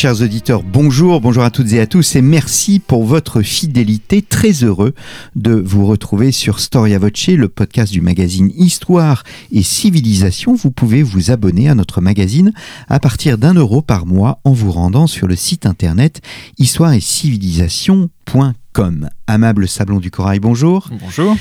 Chers auditeurs, bonjour, bonjour à toutes et à tous et merci pour votre fidélité. Très heureux de vous retrouver sur Storia Voce, le podcast du magazine Histoire et Civilisation. Vous pouvez vous abonner à notre magazine à partir d'un euro par mois en vous rendant sur le site internet histoire et civilisation.com. Amable Sablon du Corail, bonjour. Bonjour.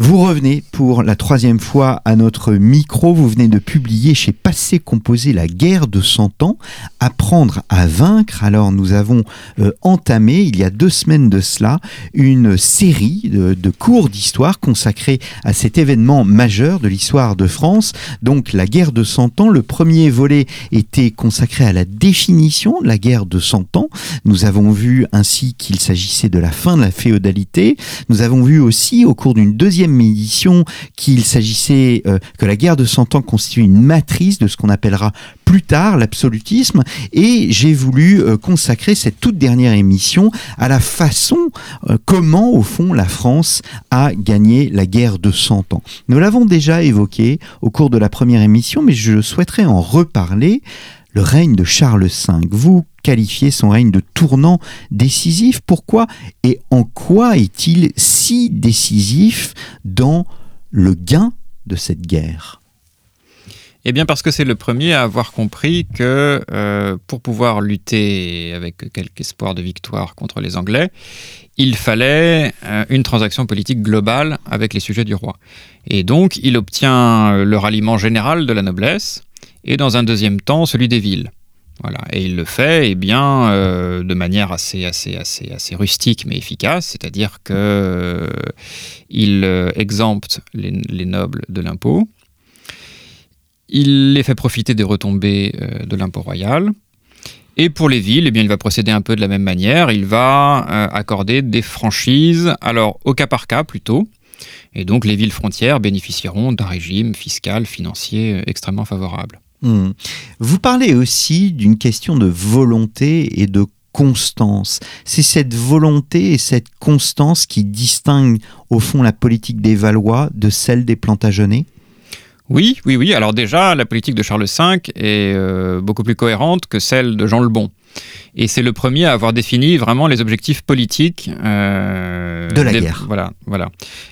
Vous revenez pour la troisième fois à notre micro. Vous venez de publier chez Passé Composé La guerre de Cent ans, Apprendre à vaincre. Alors nous avons euh, entamé, il y a deux semaines de cela, une série de, de cours d'histoire consacrés à cet événement majeur de l'histoire de France. Donc la guerre de Cent ans. Le premier volet était consacré à la définition de la guerre de Cent ans. Nous avons vu ainsi qu'il s'agissait de la fin de la féodalité. Nous avons vu aussi au cours d'une deuxième édition qu'il s'agissait euh, que la guerre de Cent Ans constitue une matrice de ce qu'on appellera plus tard l'absolutisme et j'ai voulu euh, consacrer cette toute dernière émission à la façon euh, comment au fond la France a gagné la guerre de Cent Ans. Nous l'avons déjà évoqué au cours de la première émission mais je souhaiterais en reparler le règne de Charles V. Vous qualifiez son règne de tournant décisif. Pourquoi et en quoi est-il si décisif dans le gain de cette guerre? Eh bien parce que c'est le premier à avoir compris que euh, pour pouvoir lutter avec quelque espoir de victoire contre les Anglais, il fallait euh, une transaction politique globale avec les sujets du roi. Et donc il obtient le ralliement général de la noblesse et dans un deuxième temps celui des villes. Et il le fait eh euh, de manière assez, rustique mais efficace, c'est-à-dire qu'il euh, euh, exempte les, les, nobles de l'impôt, il les fait profiter des retombées de l'impôt royal, et pour les villes, eh bien, il va procéder un peu de la même manière, il va accorder des franchises, alors au cas par cas plutôt, et donc les villes frontières bénéficieront d'un régime fiscal, financier extrêmement favorable. Mmh. Vous parlez aussi d'une question de volonté et de constance. C'est cette volonté et cette constance qui distinguent au fond la politique des Valois de celle des Plantagenets? Oui, oui, oui. Alors déjà, la politique de Charles V est euh, beaucoup plus cohérente que celle de Jean le Bon. Et c'est le premier à avoir défini vraiment les objectifs politiques euh, de la des, guerre. Voilà, voilà.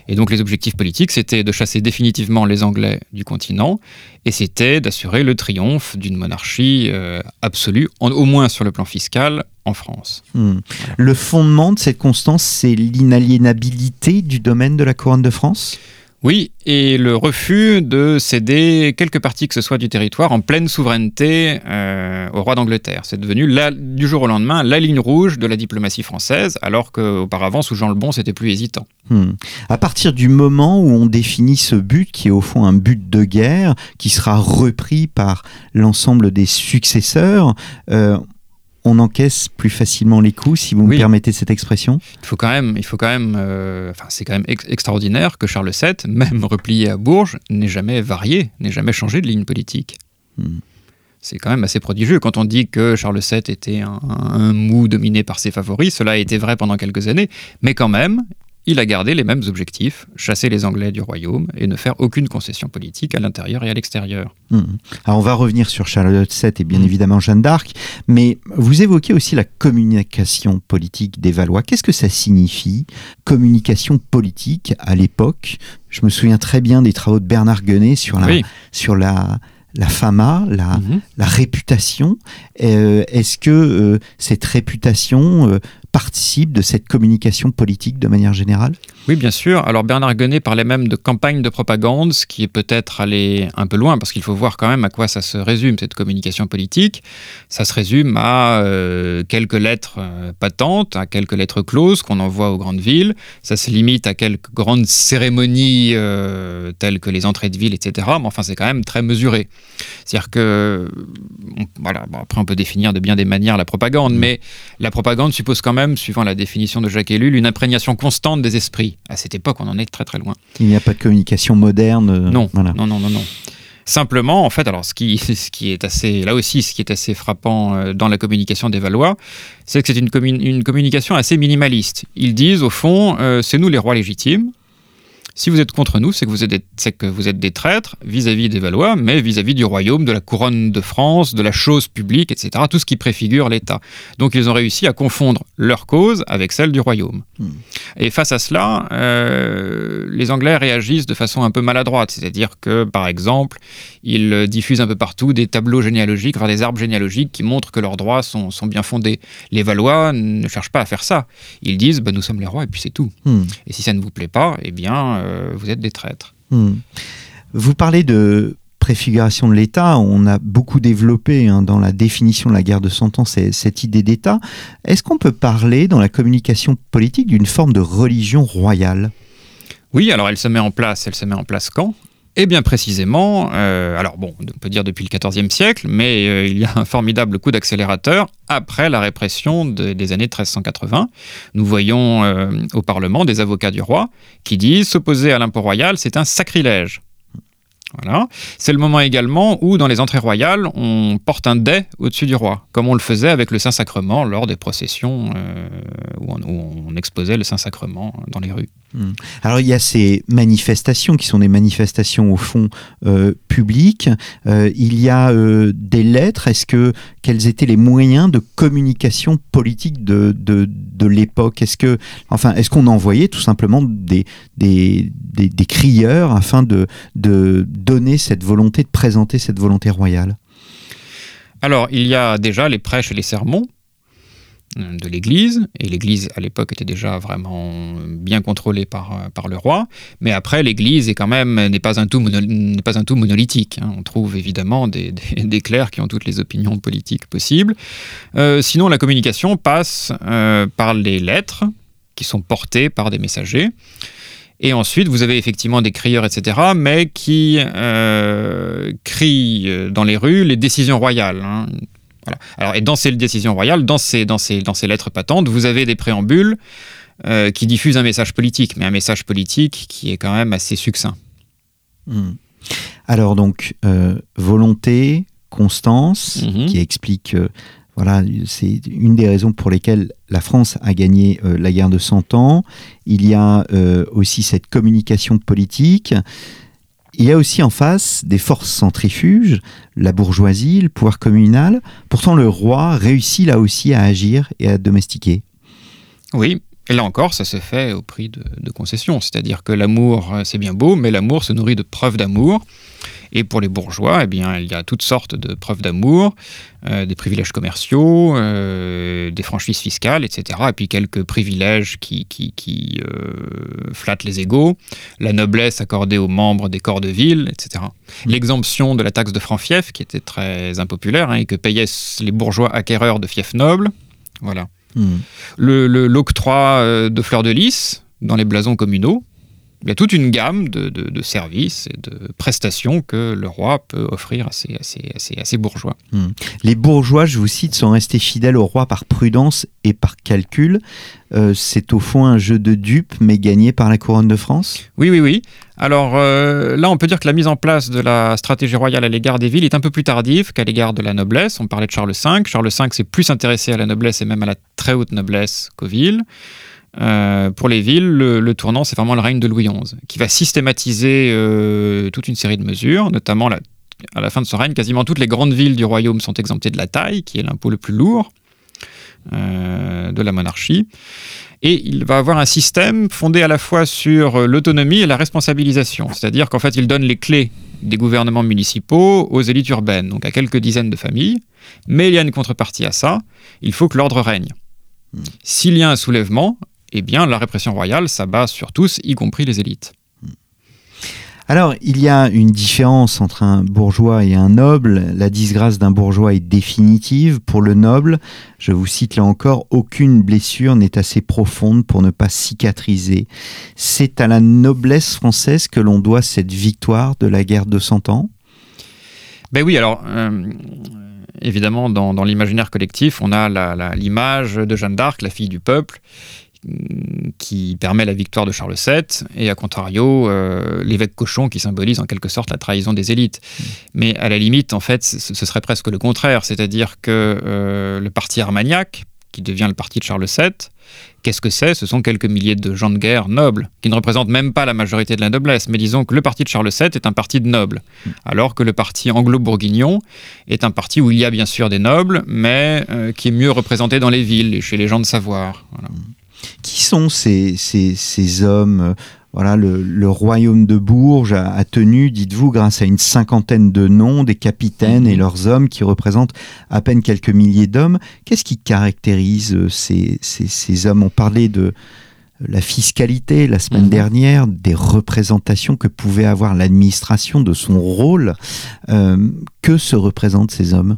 Et donc les objectifs politiques, c'était de chasser définitivement les Anglais du continent, et c'était d'assurer le triomphe d'une monarchie euh, absolue, en, au moins sur le plan fiscal, en France. Hmm. Voilà. Le fondement de cette constance, c'est l'inaliénabilité du domaine de la couronne de France? Oui, et le refus de céder quelque partie que ce soit du territoire en pleine souveraineté euh, au roi d'Angleterre. C'est devenu du jour au lendemain la ligne rouge de la diplomatie française, alors qu'auparavant, sous Jean le Bon, c'était plus hésitant. Hmm. À partir du moment où on définit ce but, qui est au fond un but de guerre, qui sera repris par l'ensemble des successeurs, euh, on encaisse plus facilement les coups, si vous oui. me permettez cette expression Il faut quand même, il faut quand même, euh, enfin, c'est quand même ex extraordinaire que Charles VII, même replié à Bourges, n'ait jamais varié, n'ait jamais changé de ligne politique. Hmm. C'est quand même assez prodigieux. Quand on dit que Charles VII était un, un, mou dominé par ses favoris, cela a été vrai pendant quelques années, mais quand même, il a gardé les mêmes objectifs, chasser les Anglais du royaume et ne faire aucune concession politique à l'intérieur et à l'extérieur. Mmh. Alors on va revenir sur Charlotte VII et bien mmh. évidemment Jeanne d'Arc, mais vous évoquez aussi la communication politique des Valois. Qu'est-ce que ça signifie, communication politique à l'époque? Je me souviens très bien des travaux de Bernard Guenet sur la, oui. sur la, la fama, la, mmh. la réputation. Euh, Est-ce que euh, cette réputation euh, participe de cette communication politique de manière générale? Oui, bien sûr. Alors Bernard Guenet parlait même de campagne de propagande, ce qui est peut-être aller un peu loin, parce qu'il faut voir quand même à quoi ça se résume, cette communication politique. Ça se résume à euh, quelques lettres euh, patentes, à quelques lettres closes qu'on envoie aux grandes villes. Ça se limite à quelques grandes cérémonies euh, telles que les entrées de ville, etc. Mais enfin, c'est quand même très mesuré. C'est-à-dire que, on, voilà, bon, après on peut définir de bien des manières la propagande, mmh. mais la propagande suppose quand même suivant la définition de Jacques Ellul, une imprégnation constante des esprits. À cette époque, on en est très très loin. Il n'y a pas de communication moderne. Non, voilà. non, non, non, non. Simplement, en fait, alors ce qui, ce qui est assez, là aussi, ce qui est assez frappant euh, dans la communication des Valois, c'est que c'est une, une, communication assez minimaliste. Ils disent, au fond, euh, c'est nous les rois légitimes, si vous êtes contre nous, c'est que vous êtes des, que vous êtes des traîtres vis-à-vis des Valois, mais vis-à-vis du royaume, de la couronne de France, de la chose publique, etc. Tout ce qui préfigure l'État. Donc ils ont réussi à confondre leur cause avec celle du royaume. Hmm. Et face à cela, euh, les Anglais réagissent de façon un peu maladroite. C'est-à-dire que, par exemple, ils diffusent un peu partout des tableaux généalogiques, des arbres généalogiques qui montrent que leurs droits sont, sont bien fondés. Les Valois ne cherchent pas à faire ça. Ils disent, bah, nous sommes les rois et puis c'est tout. Hmm. Et si ça ne vous plaît pas, eh bien, euh, vous êtes des traîtres. Hmm. Vous parlez de préfiguration de l'État, on a beaucoup développé hein, dans la définition de la guerre de Cent Ans cette idée d'État. Est-ce qu'on peut parler dans la communication politique d'une forme de religion royale? Oui, alors elle se met en place, elle se met en place quand? Et bien précisément, euh, alors bon, on peut dire depuis le XIVe siècle, mais euh, il y a un formidable coup d'accélérateur après la répression des années 1380. Nous voyons euh, au Parlement des avocats du roi qui disent s'opposer à l'impôt royal, c'est un sacrilège. Voilà. C'est le moment également où, dans les entrées royales, on porte un dais au-dessus du roi, comme on le faisait avec le Saint-Sacrement lors des processions où, on, exposait le Saint-Sacrement dans les rues. Hmm. Alors il y a ces manifestations qui sont des manifestations au fond euh, publiques. Euh, il y a euh, des lettres. Est-ce que quels étaient les moyens de communication politique de, de, l'époque? Est-ce que enfin est-ce qu'on envoyait tout simplement des, des, des, crieurs afin de, de donner cette volonté de présenter cette volonté royale? Alors, il y a déjà les prêches et les sermons, de l'Église, et l'Église à l'époque était déjà vraiment bien contrôlée par, euh, par le roi, mais après l'Église est quand même n'est pas un tout pas un tout monolithique. Hein. On trouve évidemment des, des, clercs qui ont toutes les opinions politiques possibles. Euh, sinon, la communication passe par les lettres qui sont portées par des messagers. Et ensuite, vous avez effectivement des crieurs, etc., mais qui crient dans les rues les décisions royales. Hein. Alors, et dans ces décisions royales, dans ces, dans ces, dans ces lettres patentes, vous avez des préambules euh, qui diffusent un message politique, mais un message politique qui est quand même assez succinct. Hmm. Alors donc, euh, volonté, constance, mhm. qui explique... Euh, voilà, c'est une des raisons pour lesquelles la France a gagné la guerre de 100 ans. Il y a aussi cette communication politique. Il y a aussi en face des forces centrifuges, la bourgeoisie, le pouvoir communal. Pourtant, le roi réussit là aussi à agir et à domestiquer. Oui, et là encore, ça se fait au prix de, concessions. C'est-à-dire que l'amour, euh, c'est bien beau, mais l'amour se nourrit de preuves d'amour. Et pour les bourgeois, eh bien, il y a toutes sortes de preuves d'amour, euh, des privilèges commerciaux, euh, des franchises fiscales, etc. Et puis quelques privilèges qui, qui, flattent les égaux, la noblesse accordée aux membres des corps de ville, etc. L'exemption de la taxe de franc-fief, qui était très impopulaire, hein, et que payaient les bourgeois acquéreurs de fiefs nobles. Voilà. L'octroi euh, de fleurs de lys dans les blasons communaux. Il y a toute une gamme de, services et de prestations que le roi peut offrir à ses, bourgeois. Hmm. Les bourgeois, je vous cite, sont restés fidèles au roi par prudence et par calcul. Euh, c'est au fond un jeu de dupes, mais gagné par la couronne de France? Oui, oui, oui. Alors euh, là, on peut dire que la mise en place de la stratégie royale à l'égard des villes est un peu plus tardive qu'à l'égard de la noblesse. On parlait de Charles V. Charles V s'est plus intéressé à la noblesse et même à la très haute noblesse qu'aux villes. Euh, pour les villes, le, tournant, c'est vraiment le règne de Louis XI, qui va systématiser toute une série de mesures, notamment à la fin de son règne, quasiment toutes les grandes villes du royaume sont exemptées de la taille, qui est l'impôt le plus lourd. Euh, de la monarchie. Et il va avoir un système fondé à la fois sur l'autonomie et la responsabilisation. C'est-à-dire qu'en fait, il donne les clés des gouvernements municipaux aux élites urbaines, donc à quelques dizaines de familles. Mais il y a une contrepartie à ça, il faut que l'ordre règne. Hmm. S'il y a un soulèvement, eh bien la répression royale s'abat sur tous, y compris les élites. Alors, il y a une différence entre un bourgeois et un noble. La disgrâce d'un bourgeois est définitive. Pour le noble, je vous cite là encore, aucune blessure n'est assez profonde pour ne pas cicatriser. C'est à la noblesse française que l'on doit cette victoire de la guerre de Cent Ans Ben oui, alors... Euh, évidemment, dans, l'imaginaire collectif, on a l'image de Jeanne d'Arc, la fille du peuple, qui permet la victoire de Charles VII, et à contrario, euh, l'évêque cochon qui symbolise en quelque sorte la trahison des élites. Mmh. Mais à la limite, en fait, ce, serait presque le contraire, c'est-à-dire que euh, le parti armagnac, qui devient le parti de Charles VII, qu'est-ce que c'est? Ce sont quelques milliers de gens de guerre nobles, qui ne représentent même pas la majorité de la noblesse. Mais disons que le parti de Charles VII est un parti de nobles, mmh. alors que le parti anglo-bourguignon est un parti où il y a bien sûr des nobles, mais euh, qui est mieux représenté dans les villes et chez les gens de savoir. Voilà. Qui sont ces, ces, hommes voilà, le, royaume de Bourges a, tenu, dites-vous, grâce à une cinquantaine de noms, des capitaines et mhm. leurs hommes qui représentent à peine quelques milliers d'hommes. Qu'est-ce qui caractérise euh, ces, ces, hommes? On parlait de la fiscalité la semaine mhm. dernière, des représentations que pouvait avoir l'administration de son rôle. Euh, que se représentent ces hommes?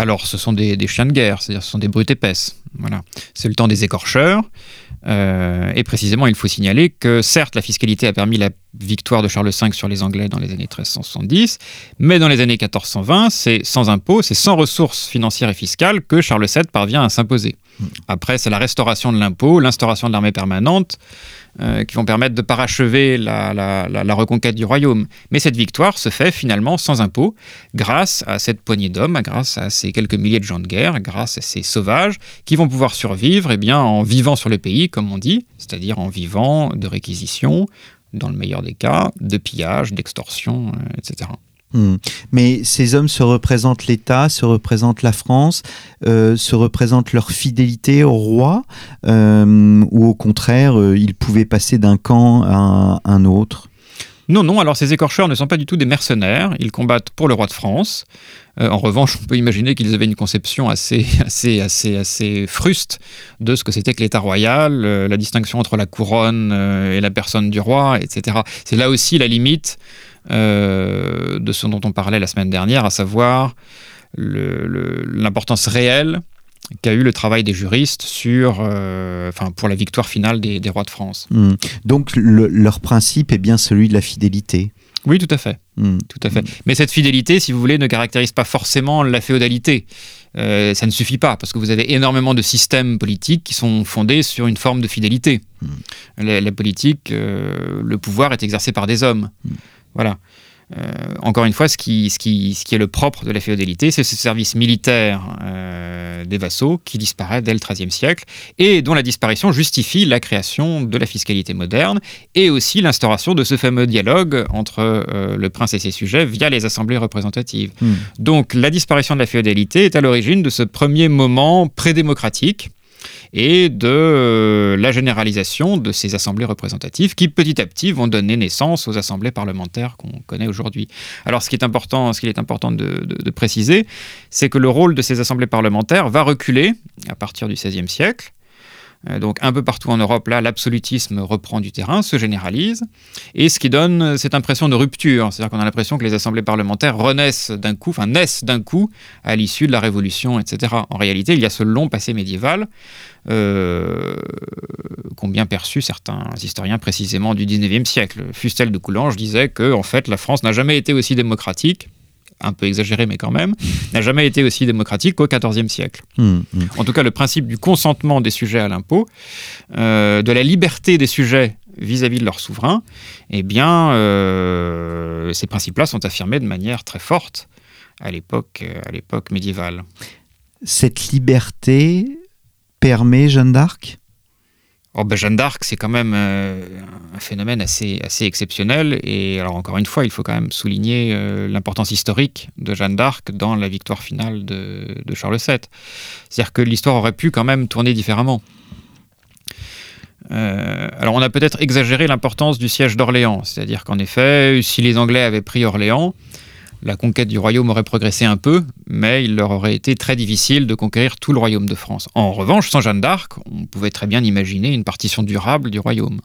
Alors, ce sont des, chiens de guerre, c'est-à-dire ce sont des brutes épaisses. Voilà. C'est le temps des écorcheurs. Euh, et précisément, il faut signaler que certes, la fiscalité a permis la victoire de Charles V sur les Anglais dans les années 1370, mais dans les années 1420, c'est sans impôts, c'est sans ressources financières et fiscales que Charles VII parvient à s'imposer. Après, c'est la restauration de l'impôt, l'instauration de l'armée permanente, euh, qui vont permettre de parachever la, reconquête du royaume. Mais cette victoire se fait finalement sans impôt, grâce à cette poignée d'hommes, grâce à ces quelques milliers de gens de guerre, grâce à ces sauvages qui vont pouvoir survivre eh bien, en vivant sur le pays, comme on dit, c'est-à-dire en vivant de réquisitions, dans le meilleur des cas, de pillage, d'extorsion, euh, etc. Hmm. Mais ces hommes se représentent l'État, se représentent la France, euh, se représentent leur fidélité au roi, euh, ou au contraire, euh, ils pouvaient passer d'un camp à un, autre non, non, alors ces écorcheurs ne sont pas du tout des mercenaires, ils combattent pour le roi de France. en revanche, on peut imaginer qu'ils avaient une conception assez, assez, assez, assez fruste de ce que c'était que l'État royal, la distinction entre la couronne et la personne du roi, etc. C'est là aussi la limite euh, de ce dont on parlait la semaine dernière, à savoir l'importance réelle qu'a eu le travail des juristes sur, euh, enfin, pour la victoire finale des, rois de France. Hmm. Donc leur principe est bien celui de la fidélité. Oui, tout à fait. Hmm. Tout à fait. Mais cette fidélité, si vous voulez, ne caractérise pas forcément la féodalité. Euh, ça ne suffit pas, parce que vous avez énormément de systèmes politiques qui sont fondés sur une forme de fidélité. Hmm. La, politique, le pouvoir est exercé par des hommes. Voilà. Euh, encore une fois, ce qui, ce, qui, ce qui, est le propre de la féodalité, c'est ce service militaire euh, des vassaux qui disparaît dès le XIIIe siècle et dont la disparition justifie la création de la fiscalité moderne et aussi l'instauration de ce fameux dialogue entre euh, le prince et ses sujets via les assemblées représentatives. Hmm. Donc la disparition de la féodalité est à l'origine de ce premier moment prédémocratique et de euh, la généralisation de ces assemblées représentatives qui petit à petit vont donner naissance aux assemblées parlementaires qu'on connaît aujourd'hui. Alors ce qui est important, ce qu'il est important de, de préciser, c'est que le rôle de ces assemblées parlementaires va reculer à partir du XVIe siècle donc un peu partout en Europe, là, l'absolutisme reprend du terrain, se généralise, et ce qui donne cette impression de rupture, c'est-à-dire qu'on a l'impression que les assemblées parlementaires renaissent d'un coup, enfin naissent d'un coup à l'issue de la Révolution, etc. En réalité, il y a ce long passé médiéval euh, qu'ont bien perçu certains historiens précisément du 19e siècle. Fustel de Coulanges disait que, en fait, la France n'a jamais été aussi démocratique un peu exagéré, mais quand même, n'a jamais été aussi démocratique qu'au XIVe siècle. Mmh, mmh. En tout cas, le principe du consentement des sujets à l'impôt, euh, de la liberté des sujets vis-à-vis de leur souverain, eh bien, euh, ces principes-là sont affirmés de manière très forte à l'époque, euh, à l'époque médiévale. Cette liberté permet Jeanne d'Arc? Jeanne d'Arc, c'est quand même euh, un phénomène assez, exceptionnel. Et alors, encore une fois, il faut quand même souligner euh, l'importance historique de Jeanne d'Arc dans la victoire finale de, de Charles VII. C'est-à-dire que l'histoire aurait pu quand même tourner différemment. Euh, alors, on a peut-être exagéré l'importance du siège d'Orléans. C'est-à-dire qu'en effet, si les Anglais avaient pris Orléans, la conquête du royaume aurait progressé un peu, mais il leur aurait été très difficile de conquérir tout le royaume de France. En revanche, sans Jeanne d'Arc, on pouvait très bien imaginer une partition durable du royaume.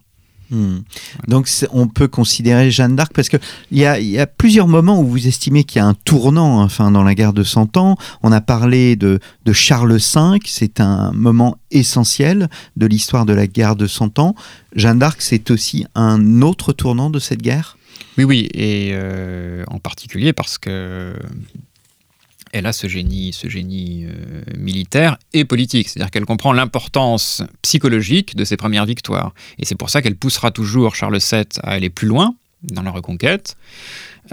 Hmm. Donc on peut considérer Jeanne d'Arc parce qu'il y a, y a plusieurs moments où vous estimez qu'il y a un tournant enfin, dans la guerre de Cent Ans. On a parlé de, de Charles V, c'est un moment essentiel de l'histoire de la guerre de Cent Ans. Jeanne d'Arc, c'est aussi un autre tournant de cette guerre? Oui, oui, et euh, en particulier parce que elle a ce génie, ce génie euh, militaire et politique. C'est-à-dire qu'elle comprend l'importance psychologique de ses premières victoires. Et c'est pour ça qu'elle poussera toujours Charles VII à aller plus loin dans la reconquête.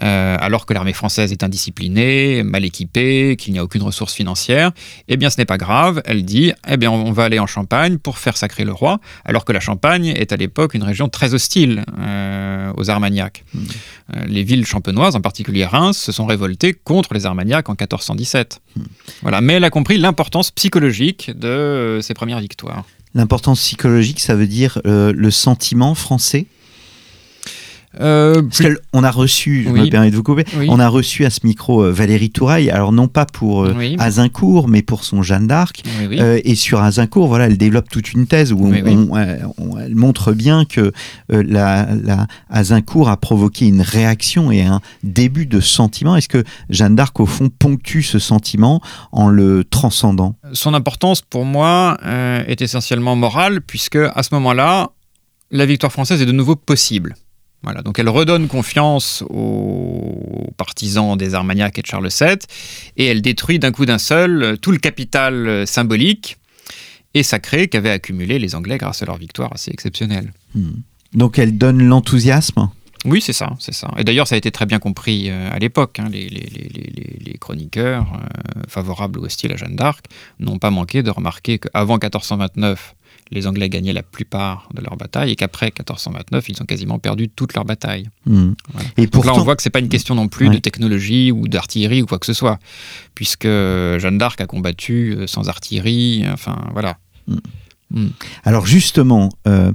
Euh, alors que l'armée française est indisciplinée, mal équipée, qu'il n'y a aucune ressource financière, eh bien ce n'est pas grave, elle dit, eh bien on va aller en Champagne pour faire sacrer le roi, alors que la Champagne est à l'époque une région très hostile euh, aux Armagnacs. Hmm. Euh, les villes champenoises, en particulier Reims, se sont révoltées contre les Armagnacs en 1417. Hmm. Voilà. Mais elle a compris l'importance psychologique de ses premières victoires. L'importance psychologique, ça veut dire le sentiment français? Euh, Parce qu'on a reçu, je me permets de vous couper, on a reçu à ce micro euh, Valérie Touraille, alors non pas pour euh, Azincourt, mais pour son Jeanne d'Arc. et sur Azincourt, voilà, elle développe toute une thèse où elle montre bien que la, la, Azincourt a provoqué une réaction et un début de sentiment. Est-ce que Jeanne d'Arc, au fond, ponctue ce sentiment en le transcendant? Son importance, pour moi, est essentiellement morale, puisque à ce moment-là, la victoire française est de nouveau possible. Voilà, donc elle redonne confiance aux partisans des Armagnacs et de Charles VII, et elle détruit d'un coup d'un seul tout le capital symbolique et sacré qu'avaient accumulé les Anglais grâce à leur victoire assez exceptionnelle. Hmm. Donc elle donne l'enthousiasme? Oui, c'est ça, c'est ça. Et d'ailleurs, ça a été très bien compris euh, à l'époque. Hein. Les, les, chroniqueurs, euh, favorables ou hostiles à Jeanne d'Arc, n'ont pas manqué de remarquer qu'avant 1429, les Anglais gagnaient la plupart de leurs batailles et qu'après 1429, ils ont quasiment perdu toutes leurs batailles. Hmm. Et Donc là, on voit que c'est pas une question non plus de technologie ou d'artillerie ou quoi que ce soit, puisque Jeanne d'Arc a combattu euh, sans artillerie. Enfin, voilà. Hmm. Hmm. Alors justement. Euh,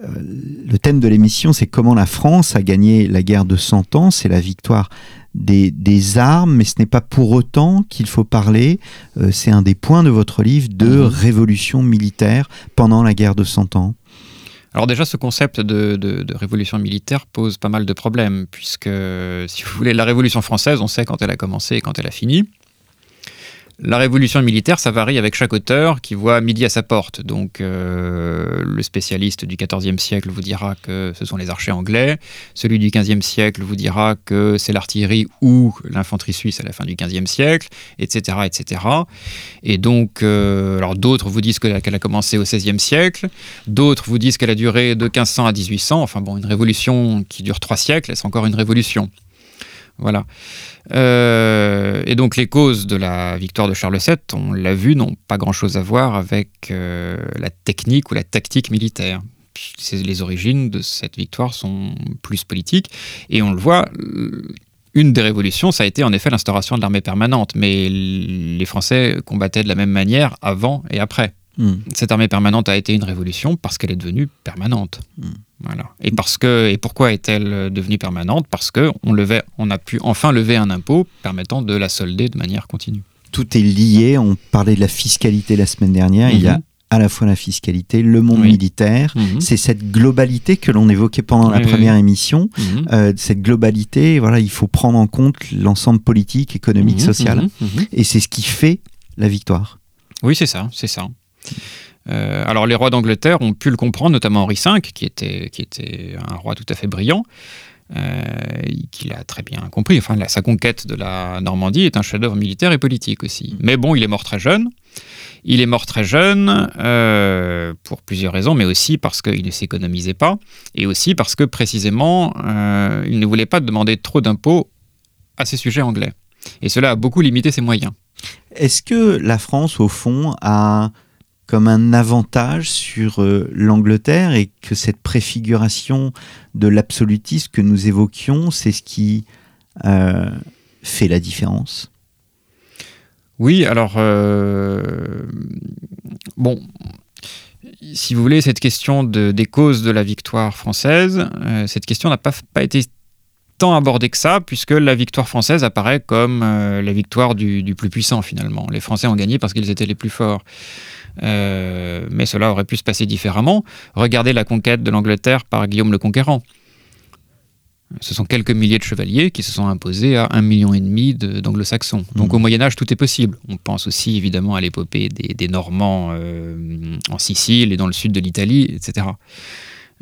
le thème de l'émission, c'est comment la France a gagné la guerre de 100 ans, c'est la victoire des, armes, mais ce n'est pas pour autant qu'il faut parler, euh, c'est un des points de votre livre, de mhm. révolution militaire pendant la guerre de Cent Ans. Alors déjà, ce concept de, révolution militaire pose pas mal de problèmes, puisque, si vous voulez, la Révolution française, on sait quand elle a commencé et quand elle a fini. La révolution militaire, ça varie avec chaque auteur qui voit midi à sa porte. Donc, euh, le spécialiste du XIVe siècle vous dira que ce sont les archers anglais. Celui du XVe siècle vous dira que c'est l'artillerie ou l'infanterie suisse à la fin du XVe siècle, etc., etc. Et donc, euh, alors d'autres vous disent qu'elle a commencé au XVIe siècle. D'autres vous disent qu'elle a duré de 1500 à 1800. Enfin bon, une révolution qui dure trois siècles, c'est encore une révolution? Voilà. Euh, et donc les causes de la victoire de Charles VII, on l'a vu, n'ont pas grand-chose à voir avec euh, la technique ou la tactique militaire. Les origines de cette victoire sont plus politiques. Et on le voit, une des révolutions, ça a été en effet l'instauration de l'armée permanente. Mais les Français combattaient de la même manière avant et après. Hmm. Cette armée permanente a été une révolution parce qu'elle est devenue permanente. Hmm. Voilà. Et parce que et pourquoi est-elle devenue permanente? Parce que on levait, on a pu enfin lever un impôt permettant de la solder de manière continue. Tout est lié. On parlait de la fiscalité la semaine dernière. Il y a mhm. à la fois la fiscalité, le monde militaire. Mhm. C'est cette globalité que l'on évoquait pendant la première émission. Mhm. Euh, cette globalité, voilà, il faut prendre en compte l'ensemble politique, économique, social. Et c'est ce qui fait la victoire. Oui, c'est ça, c'est ça. Euh, alors les rois d'Angleterre ont pu le comprendre, notamment Henri V, qui était, qui était un roi tout à fait brillant, euh, qu'il a très bien compris. Enfin, sa conquête de la Normandie est un chef-d'œuvre militaire et politique aussi. Mais bon, il est mort très jeune. Il est mort très jeune euh, pour plusieurs raisons, mais aussi parce qu'il ne s'économisait pas, et aussi parce que précisément, il ne voulait pas demander trop d'impôts à ses sujets anglais. Et cela a beaucoup limité ses moyens. Est-ce que la France, au fond, a comme un avantage sur euh, l'Angleterre et que cette préfiguration de l'absolutisme que nous évoquions, c'est ce qui euh, fait la différence? Oui, alors, euh, bon, si vous voulez, cette question de, des causes de la victoire française, cette question n'a pas, pas été tant abordée que ça, puisque la victoire française apparaît comme la victoire du, du, plus puissant finalement. Les Français ont gagné parce qu'ils étaient les plus forts. Euh, mais cela aurait pu se passer différemment. Regardez la conquête de l'Angleterre par Guillaume le Conquérant. Ce sont quelques milliers de chevaliers qui se sont imposés à un million et demi d'anglo-saxons. Donc mmh. au Moyen Âge, tout est possible. On pense aussi évidemment à l'épopée des, Normands euh, en Sicile et dans le sud de l'Italie, etc.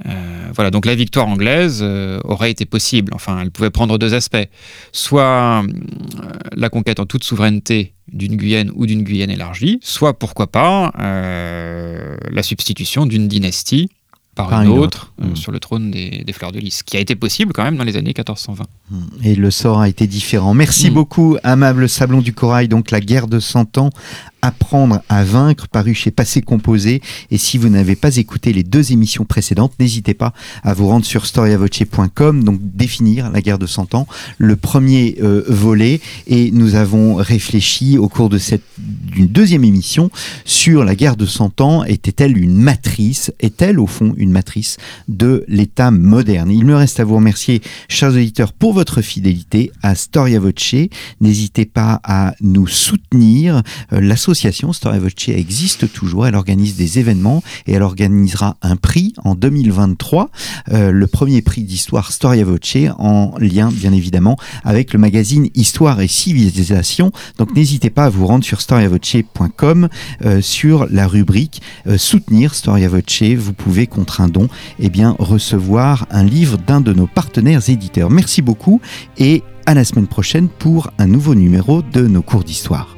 Euh, voilà, donc la victoire anglaise euh, aurait été possible. Enfin, elle pouvait prendre deux aspects. Soit euh, la conquête en toute souveraineté d'une Guyane ou d'une Guyane élargie, soit pourquoi pas la substitution d'une dynastie par, une, autre, mmh. sur le trône des, Fleurs de Lys, qui a été possible quand même dans les années 1420. Mmh. Et le sort a été différent. Merci mmh. beaucoup, amable Sablon du Corail. Donc la guerre de 100 ans Apprendre à vaincre, paru chez Passé Composé. Et si vous n'avez pas écouté les deux émissions précédentes, n'hésitez pas à vous rendre sur storyavoce.com, donc définir la guerre de 100 ans, le premier euh, volet. Et nous avons réfléchi au cours de cette d'une deuxième émission sur la guerre de 100 ans. Était-elle une matrice? Est-elle au fond une matrice de l'État moderne? Il me reste à vous remercier, chers auditeurs, pour votre fidélité à Storia Voce. N'hésitez pas à nous soutenir. Euh, l'association Storia Voce existe toujours. Elle organise des événements et elle organisera un prix en 2023, euh, le premier prix d'histoire Storia Voce, en lien bien évidemment avec le magazine Histoire et Civilisation. Donc n'hésitez pas à vous rendre sur storiavoce.com euh, sur la rubrique euh, soutenir Storia Voce. Vous pouvez contre un don eh bien recevoir un livre d'un de nos partenaires éditeurs. Merci beaucoup et à la semaine prochaine pour un nouveau numéro de nos cours d'histoire.